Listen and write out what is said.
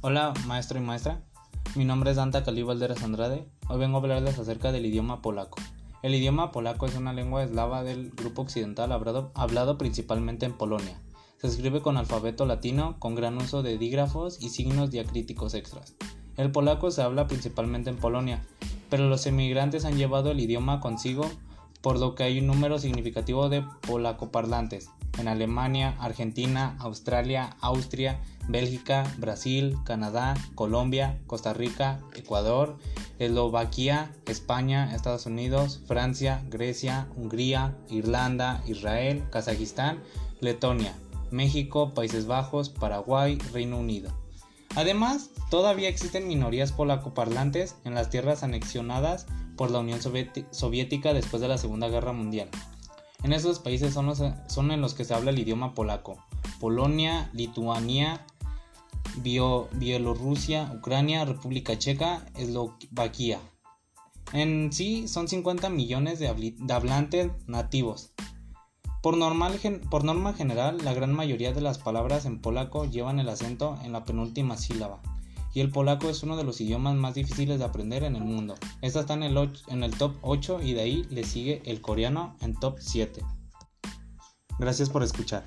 Hola, maestro y maestra. Mi nombre es Danta Cali Valderas Andrade. Hoy vengo a hablarles acerca del idioma polaco. El idioma polaco es una lengua eslava del grupo occidental hablado, hablado principalmente en Polonia. Se escribe con alfabeto latino, con gran uso de dígrafos y signos diacríticos extras. El polaco se habla principalmente en Polonia, pero los emigrantes han llevado el idioma consigo, por lo que hay un número significativo de polacoparlantes en Alemania, Argentina, Australia, Austria, Bélgica, Brasil, Canadá, Colombia, Costa Rica, Ecuador, Eslovaquia, España, Estados Unidos, Francia, Grecia, Hungría, Irlanda, Israel, Kazajistán, Letonia, México, Países Bajos, Paraguay, Reino Unido. Además, todavía existen minorías polacoparlantes en las tierras anexionadas por la Unión Soviética después de la Segunda Guerra Mundial. En esos países son, son en los que se habla el idioma polaco. Polonia, Lituania, Bielorrusia, Ucrania, República Checa, Eslovaquia. En sí son 50 millones de, hablantes nativos. Por, norma general, la gran mayoría de las palabras en polaco llevan el acento en la penúltima sílaba y el polaco es uno de los idiomas más difíciles de aprender en el mundo. Esta está en el, en el top 8 y de ahí le sigue el coreano en top 7. Gracias por escuchar.